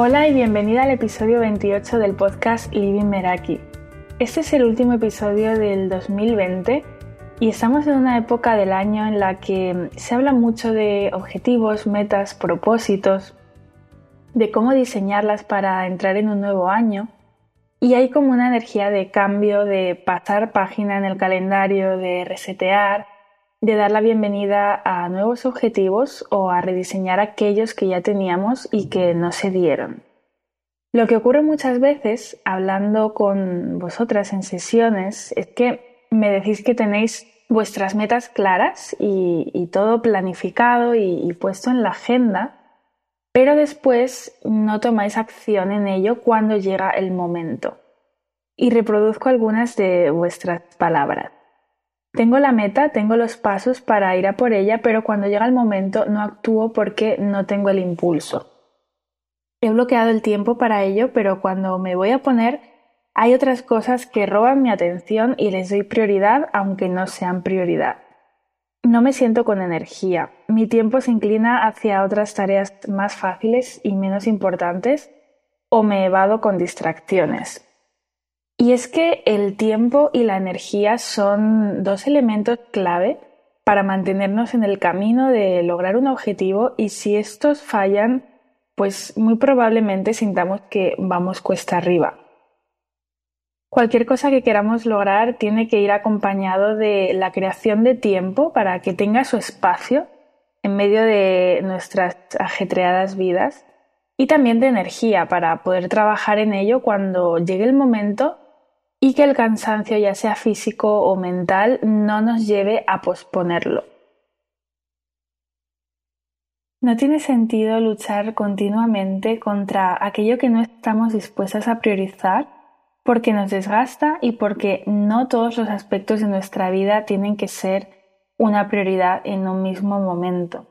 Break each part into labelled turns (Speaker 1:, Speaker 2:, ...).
Speaker 1: Hola y bienvenida al episodio 28 del podcast Living Meraki. Este es el último episodio del 2020 y estamos en una época del año en la que se habla mucho de objetivos, metas, propósitos, de cómo diseñarlas para entrar en un nuevo año y hay como una energía de cambio, de pasar página en el calendario, de resetear, de dar la bienvenida a nuevos objetivos o a rediseñar aquellos que ya teníamos y que no se dieron. Lo que ocurre muchas veces, hablando con vosotras en sesiones, es que me decís que tenéis vuestras metas claras y, todo planificado y puesto en la agenda, pero después no tomáis acción en ello cuando llega el momento. Y reproduzco algunas de vuestras palabras. Tengo la meta, tengo los pasos para ir a por ella, pero cuando llega el momento no actúo porque no tengo el impulso. He bloqueado el tiempo para ello, pero cuando me voy a poner hay otras cosas que roban mi atención y les doy prioridad aunque no sean prioridad. No me siento con energía. Mi tiempo se inclina hacia otras tareas más fáciles y menos importantes o me evado con distracciones. Y es que el tiempo y la energía son dos elementos clave para mantenernos en el camino de lograr un objetivo y si estos fallan, pues muy probablemente sintamos que vamos cuesta arriba. Cualquier cosa que queramos lograr tiene que ir acompañado de la creación de tiempo para que tenga su espacio en medio de nuestras ajetreadas vidas y también de energía para poder trabajar en ello cuando llegue el momento y que el cansancio, ya sea físico o mental, no nos lleve a posponerlo. No tiene sentido luchar continuamente contra aquello que no estamos dispuestas a priorizar porque nos desgasta y porque no todos los aspectos de nuestra vida tienen que ser una prioridad en un mismo momento.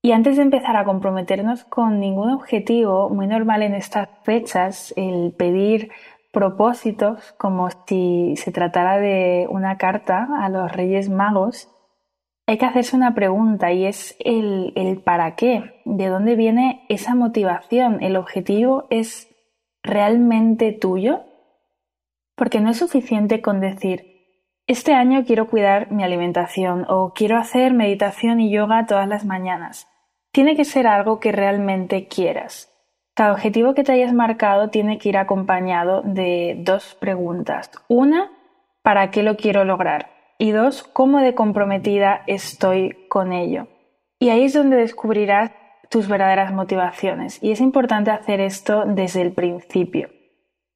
Speaker 1: Y antes de empezar a comprometernos con ningún objetivo, muy normal en estas fechas, el pedir propósitos como si se tratara de una carta a los Reyes Magos, hay que hacerse una pregunta y es el, el para qué, de dónde viene esa motivación, el objetivo es realmente tuyo porque no es suficiente con decir, este año quiero cuidar mi alimentación o quiero hacer meditación y yoga todas las mañanas. Tiene que ser algo que realmente quieras. Cada objetivo que te hayas marcado tiene que ir acompañado de dos preguntas. Una, ¿para qué lo quiero lograr? Y dos, ¿cómo de comprometida estoy con ello? Y ahí es donde descubrirás tus verdaderas motivaciones. Y es importante hacer esto desde el principio.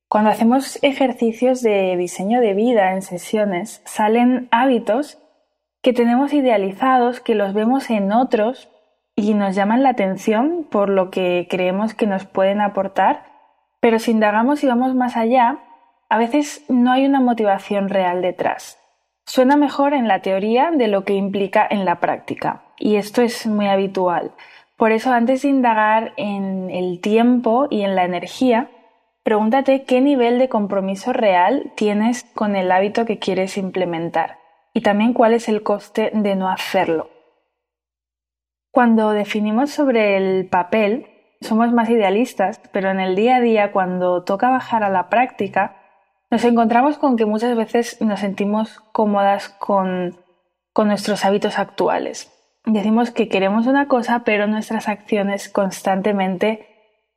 Speaker 1: Cuando hacemos ejercicios de diseño de vida en sesiones, salen hábitos que tenemos idealizados, que los vemos en otros y nos llaman la atención por lo que creemos que nos pueden aportar, pero si indagamos y vamos más allá, a veces no hay una motivación real detrás. Suena mejor en la teoría de lo que implica en la práctica, y esto es muy habitual. Por eso, antes de indagar en el tiempo y en la energía, Pregúntate qué nivel de compromiso real tienes con el hábito que quieres implementar y también cuál es el coste de no hacerlo. Cuando definimos sobre el papel, somos más idealistas, pero en el día a día, cuando toca bajar a la práctica, nos encontramos con que muchas veces nos sentimos cómodas con, nuestros hábitos actuales. Decimos que queremos una cosa, pero nuestras acciones constantemente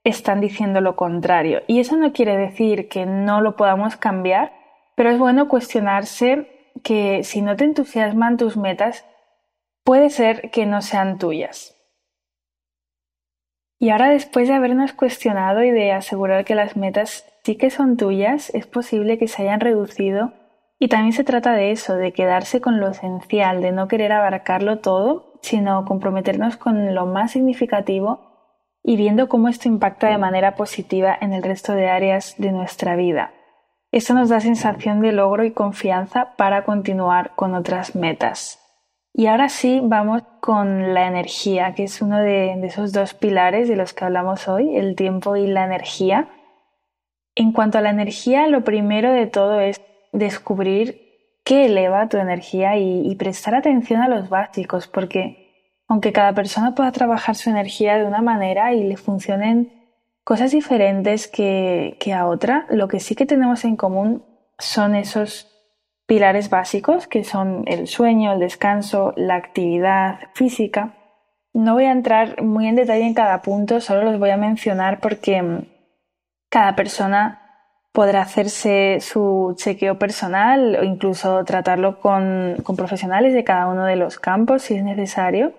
Speaker 1: están diciendo lo contrario. Y eso no quiere decir que no lo podamos cambiar, pero es bueno cuestionarse que si no te entusiasman tus metas, puede ser que no sean tuyas. Y ahora después de habernos cuestionado y de asegurar que las metas sí que son tuyas, es posible que se hayan reducido y también se trata de eso, de quedarse con lo esencial, de no querer abarcarlo todo, sino comprometernos con lo más significativo y viendo cómo esto impacta de manera positiva en el resto de áreas de nuestra vida. Esto nos da sensación de logro y confianza para continuar con otras metas. Y ahora sí vamos con la energía, que es uno de, esos dos pilares de los que hablamos hoy, el tiempo y la energía. En cuanto a la energía, lo primero de todo es descubrir qué eleva tu energía y prestar atención a los básicos, porque aunque cada persona pueda trabajar su energía de una manera y le funcionen cosas diferentes que, que a otra. Lo que sí que tenemos en común son esos pilares básicos que son el sueño, el descanso, la actividad física. No voy a entrar muy en detalle en cada punto, solo los voy a mencionar porque mm, cada persona podrá hacerse su chequeo personal o incluso tratarlo con, profesionales de cada uno de los campos si es necesario.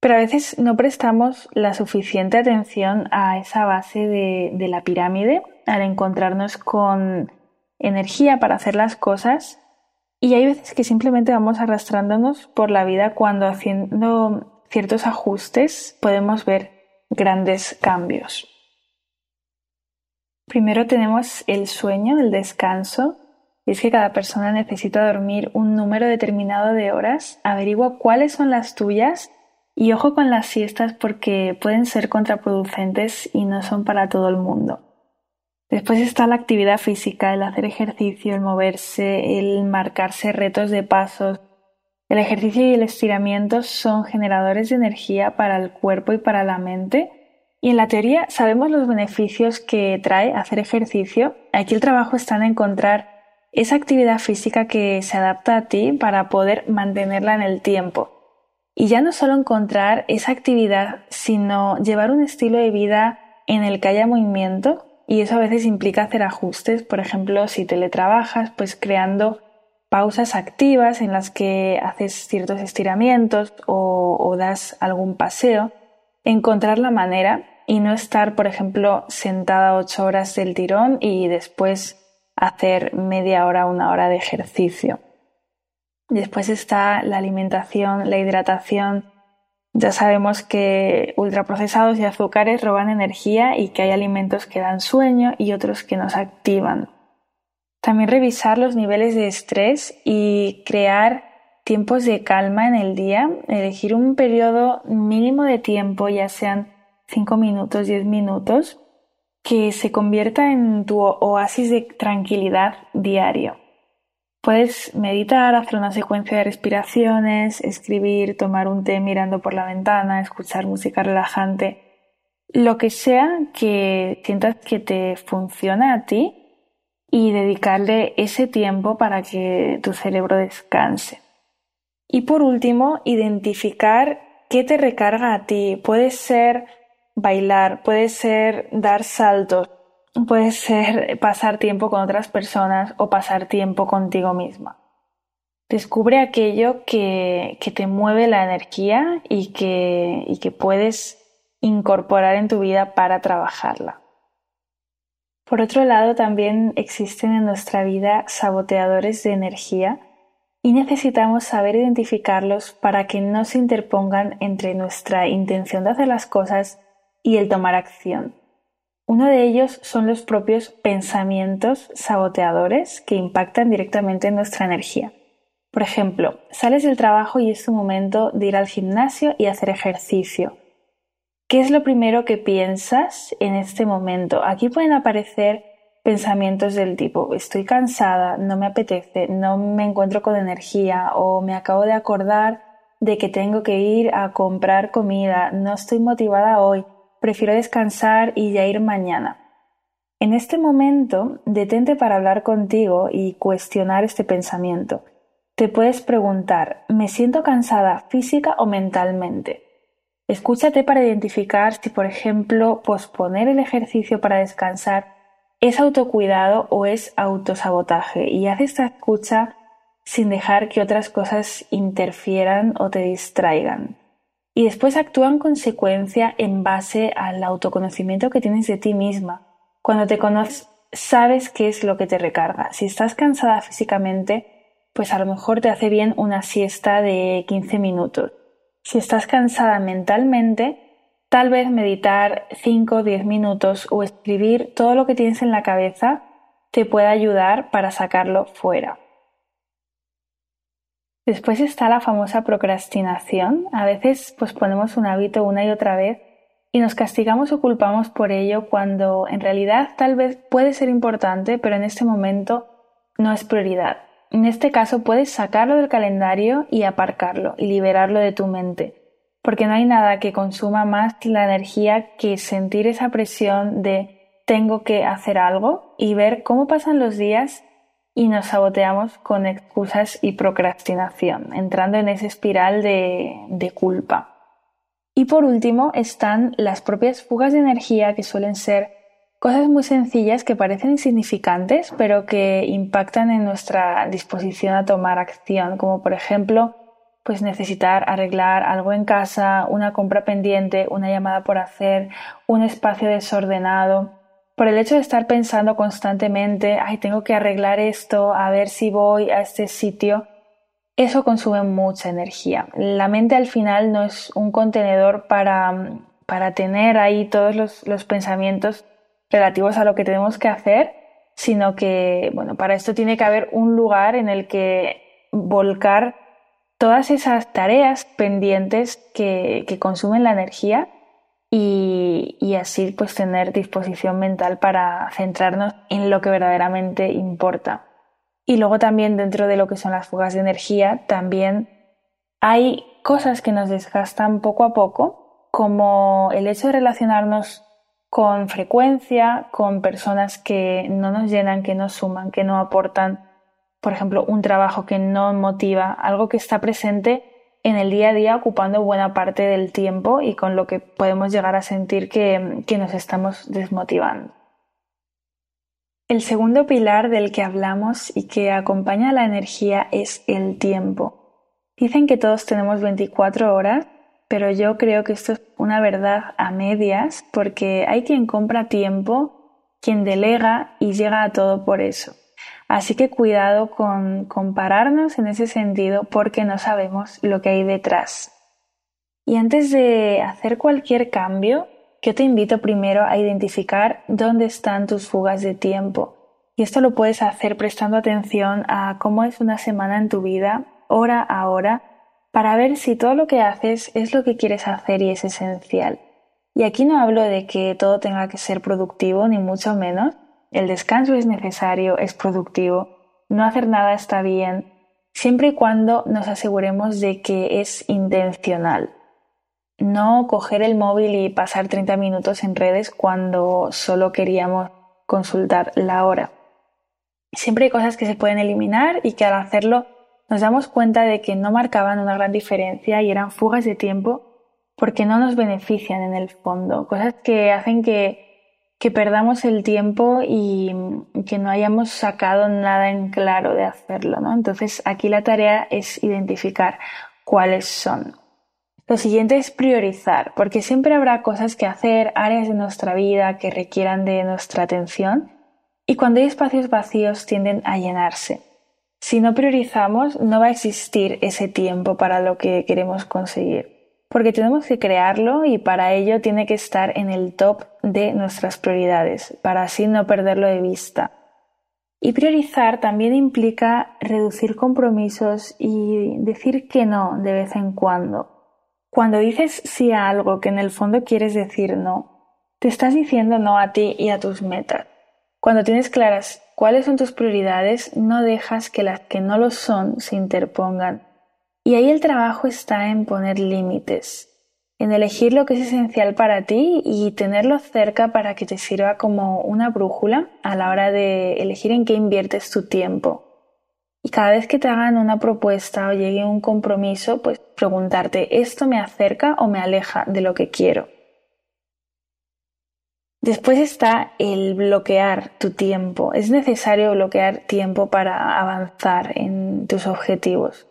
Speaker 1: Pero a veces no prestamos la suficiente atención a esa base de, de la pirámide al encontrarnos con energía para hacer las cosas y hay veces que simplemente vamos arrastrándonos por la vida cuando haciendo ciertos ajustes podemos ver grandes cambios. Primero tenemos el sueño, el descanso. Y es que cada persona necesita dormir un número determinado de horas. Averigua cuáles son las tuyas y ojo con las siestas porque pueden ser contraproducentes y no son para todo el mundo. Después está la actividad física, el hacer ejercicio, el moverse, el marcarse retos de pasos. El ejercicio y el estiramiento son generadores de energía para el cuerpo y para la mente y en la teoría sabemos los beneficios que trae hacer ejercicio. Aquí el trabajo está en encontrar esa actividad física que se adapta a ti para poder mantenerla en el tiempo. Y ya no solo encontrar esa actividad, sino llevar un estilo de vida en el que haya movimiento y eso a veces implica hacer ajustes, por ejemplo, si teletrabajas, pues creando pausas activas en las que haces ciertos estiramientos o, das algún paseo encontrar la manera y no estar, por ejemplo, sentada ocho horas del tirón y después hacer media hora, una hora de ejercicio. Después está la alimentación, la hidratación. Ya sabemos que ultraprocesados y azúcares roban energía y que hay alimentos que dan sueño y otros que nos activan. También revisar los niveles de estrés y crear tiempos de calma en el día, elegir un periodo mínimo de tiempo, ya sean 5 minutos, 10 minutos, que se convierta en tu oasis de tranquilidad diario. Puedes meditar, hacer una secuencia de respiraciones, escribir, tomar un té mirando por la ventana, escuchar música relajante, lo que sea que sientas que te funciona a ti y dedicarle ese tiempo para que tu cerebro descanse. Y por último, identificar qué te recarga a ti. Puede ser bailar, puede ser dar saltos, puede ser pasar tiempo con otras personas o pasar tiempo contigo misma. Descubre aquello que, que te mueve la energía y que, y que puedes incorporar en tu vida para trabajarla. Por otro lado, también existen en nuestra vida saboteadores de energía y necesitamos saber identificarlos para que no se interpongan entre nuestra intención de hacer las cosas y el tomar acción. Uno de ellos son los propios pensamientos saboteadores que impactan directamente en nuestra energía. Por ejemplo, sales del trabajo y es tu momento de ir al gimnasio y hacer ejercicio. ¿Qué es lo primero que piensas en este momento? Aquí pueden aparecer pensamientos del tipo estoy cansada, no me apetece, no me encuentro con energía o me acabo de acordar de que tengo que ir a comprar comida, no estoy motivada hoy, prefiero descansar y ya ir mañana. En este momento, detente para hablar contigo y cuestionar este pensamiento. Te puedes preguntar, ¿me siento cansada física o mentalmente? Escúchate para identificar si, por ejemplo, posponer el ejercicio para descansar ¿Es autocuidado o es autosabotaje? Y haz esta escucha sin dejar que otras cosas interfieran o te distraigan. Y después actúa en consecuencia en base al autoconocimiento que tienes de ti misma. Cuando te conoces, sabes qué es lo que te recarga. Si estás cansada físicamente, pues a lo mejor te hace bien una siesta de 15 minutos. Si estás cansada mentalmente, Tal vez meditar 5 o 10 minutos o escribir todo lo que tienes en la cabeza te pueda ayudar para sacarlo fuera. Después está la famosa procrastinación. A veces posponemos un hábito una y otra vez y nos castigamos o culpamos por ello cuando en realidad tal vez puede ser importante, pero en este momento no es prioridad. En este caso puedes sacarlo del calendario y aparcarlo y liberarlo de tu mente. porque no hay nada que consuma más la energía que sentir esa presión de tengo que hacer algo y ver cómo pasan los días y nos saboteamos con excusas y procrastinación, entrando en esa espiral de, de culpa. Y por último están las propias fugas de energía que suelen ser cosas muy sencillas que parecen insignificantes pero que impactan en nuestra disposición a tomar acción, como por ejemplo pues necesitar arreglar algo en casa, una compra pendiente, una llamada por hacer, un espacio desordenado. Por el hecho de estar pensando constantemente, ay, tengo que arreglar esto, a ver si voy a este sitio, eso consume mucha energía. La mente al final no es un contenedor para, para tener ahí todos los, los pensamientos relativos a lo que tenemos que hacer, sino que, bueno, para esto tiene que haber un lugar en el que volcar todas esas tareas pendientes que, consumen la energía y, así pues tener disposición mental para centrarnos en lo que verdaderamente importa. Y luego también dentro de lo que son las fugas de energía, también hay cosas que nos desgastan poco a poco, como el hecho de relacionarnos con frecuencia con personas que no nos llenan, que no suman, que no aportan por ejemplo, un trabajo que no motiva, algo que está presente en el día a día ocupando buena parte del tiempo y con lo que podemos llegar a sentir que, que nos estamos desmotivando. El segundo pilar del que hablamos y que acompaña la energía es el tiempo. Dicen que todos tenemos 24 horas, pero yo creo que esto es una verdad a medias porque hay quien compra tiempo, quien delega y llega a todo por eso. Así que cuidado con compararnos en ese sentido porque no sabemos lo que hay detrás. Y antes de hacer cualquier cambio, yo te invito primero a identificar dónde están tus fugas de tiempo. Y esto lo puedes hacer prestando atención a cómo es una semana en tu vida, hora a hora, para ver si todo lo que haces es lo que quieres hacer y es esencial. Y aquí no hablo de que todo tenga que ser productivo, ni mucho menos, el descanso es necesario, es productivo, no hacer nada está bien, siempre y cuando nos aseguremos de que es intencional. No coger el móvil y pasar 30 minutos en redes cuando solo queríamos consultar la hora. Siempre hay cosas que se pueden eliminar y que al hacerlo nos damos cuenta de que no marcaban una gran diferencia y eran fugas de tiempo porque no nos benefician en el fondo, cosas que hacen que que perdamos el tiempo y que no hayamos sacado nada en claro de hacerlo, ¿no? Entonces aquí la tarea es identificar cuáles son. Lo siguiente es priorizar, porque siempre habrá cosas que hacer, áreas de nuestra vida que requieran de nuestra atención y cuando hay espacios vacíos tienden a llenarse. Si no priorizamos, no va a existir ese tiempo para lo que queremos conseguir porque tenemos que crearlo y para ello tiene que estar en el top de nuestras prioridades, para así no perderlo de vista. Y priorizar también implica reducir compromisos y decir que no de vez en cuando. Cuando dices sí a algo que en el fondo quieres decir no, te estás diciendo no a ti y a tus metas. Cuando tienes claras cuáles son tus prioridades, no dejas que las que no lo son se interpongan y ahí el trabajo está en poner límites, en elegir lo que es esencial para ti y tenerlo cerca para que te sirva como una brújula a la hora de elegir en qué inviertes tu tiempo. Y cada vez que te hagan una propuesta o llegue un compromiso, pues preguntarte, ¿esto me acerca o me aleja de lo que quiero? Después está el bloquear tu tiempo. Es necesario bloquear tiempo para avanzar en tus objetivos.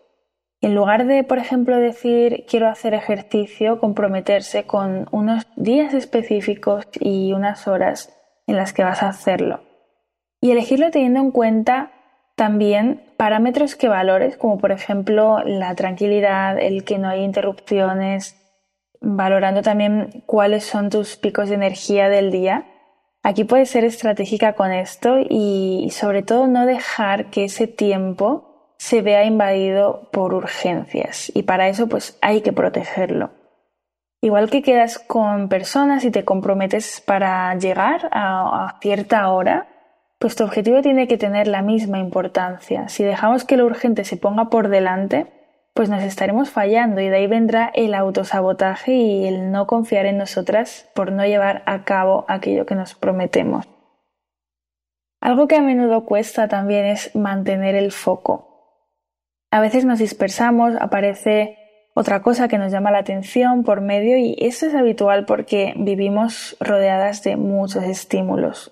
Speaker 1: En lugar de, por ejemplo, decir quiero hacer ejercicio, comprometerse con unos días específicos y unas horas en las que vas a hacerlo. Y elegirlo teniendo en cuenta también parámetros que valores, como por ejemplo la tranquilidad, el que no hay interrupciones, valorando también cuáles son tus picos de energía del día. Aquí puedes ser estratégica con esto y sobre todo no dejar que ese tiempo se vea invadido por urgencias y para eso pues hay que protegerlo. Igual que quedas con personas y te comprometes para llegar a, cierta hora, pues tu objetivo tiene que tener la misma importancia. Si dejamos que lo urgente se ponga por delante, pues nos estaremos fallando y de ahí vendrá el autosabotaje y el no confiar en nosotras por no llevar a cabo aquello que nos prometemos. Algo que a menudo cuesta también es mantener el foco. A veces nos dispersamos, aparece otra cosa que nos llama la atención por medio y eso es habitual porque vivimos rodeadas de muchos estímulos.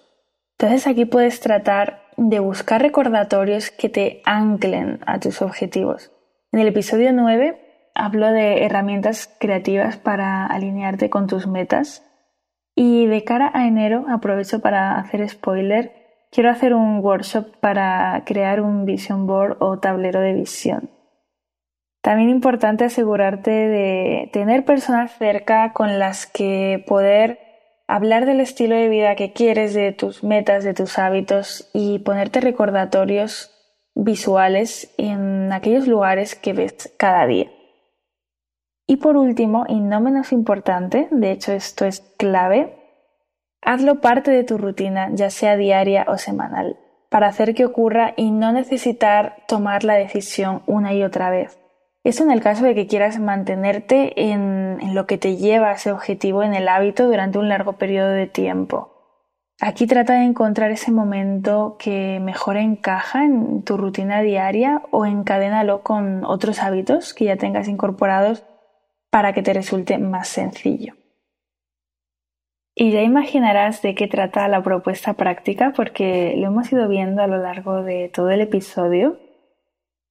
Speaker 1: Entonces aquí puedes tratar de buscar recordatorios que te anclen a tus objetivos. En el episodio 9 hablo de herramientas creativas para alinearte con tus metas y de cara a enero aprovecho para hacer spoiler. Quiero hacer un workshop para crear un vision board o tablero de visión. También importante asegurarte de tener personas cerca con las que poder hablar del estilo de vida que quieres, de tus metas, de tus hábitos y ponerte recordatorios visuales en aquellos lugares que ves cada día. Y por último, y no menos importante, de hecho esto es clave, hazlo parte de tu rutina, ya sea diaria o semanal, para hacer que ocurra y no necesitar tomar la decisión una y otra vez. Eso en el caso de que quieras mantenerte en, en lo que te lleva a ese objetivo en el hábito durante un largo periodo de tiempo. Aquí trata de encontrar ese momento que mejor encaja en tu rutina diaria o encadénalo con otros hábitos que ya tengas incorporados para que te resulte más sencillo. Y ya imaginarás de qué trata la propuesta práctica porque lo hemos ido viendo a lo largo de todo el episodio.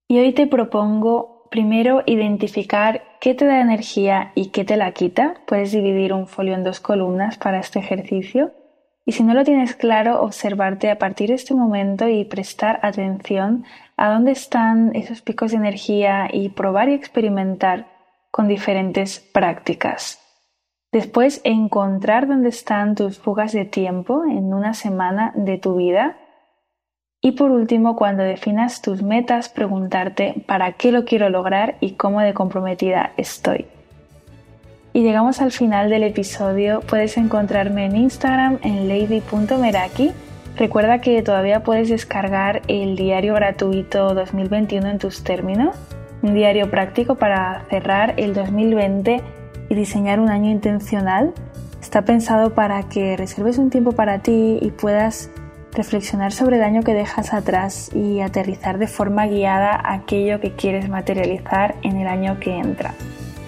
Speaker 1: Y hoy te propongo primero identificar qué te da energía y qué te la quita. Puedes dividir un folio en dos columnas para este ejercicio y si no lo tienes claro, observarte a partir de este momento y prestar atención a dónde están esos picos de energía y probar y experimentar con diferentes prácticas. Después, encontrar dónde están tus fugas de tiempo en una semana de tu vida. Y por último, cuando definas tus metas, preguntarte para qué lo quiero lograr y cómo de comprometida estoy. Y llegamos al final del episodio. Puedes encontrarme en Instagram en lady.meraki. Recuerda que todavía puedes descargar el diario gratuito 2021 en tus términos, un diario práctico para cerrar el 2020 y diseñar un año intencional. Está pensado para que reserves un tiempo para ti y puedas reflexionar sobre el año que dejas atrás y aterrizar de forma guiada aquello que quieres materializar en el año que entra.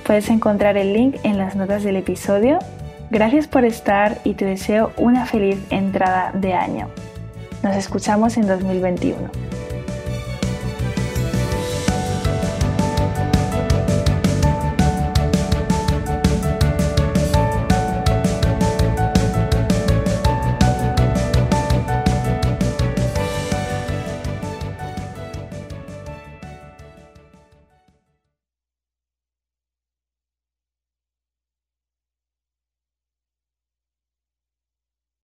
Speaker 1: Puedes encontrar el link en las notas del episodio. Gracias por estar y te deseo una feliz entrada de año. Nos escuchamos en 2021.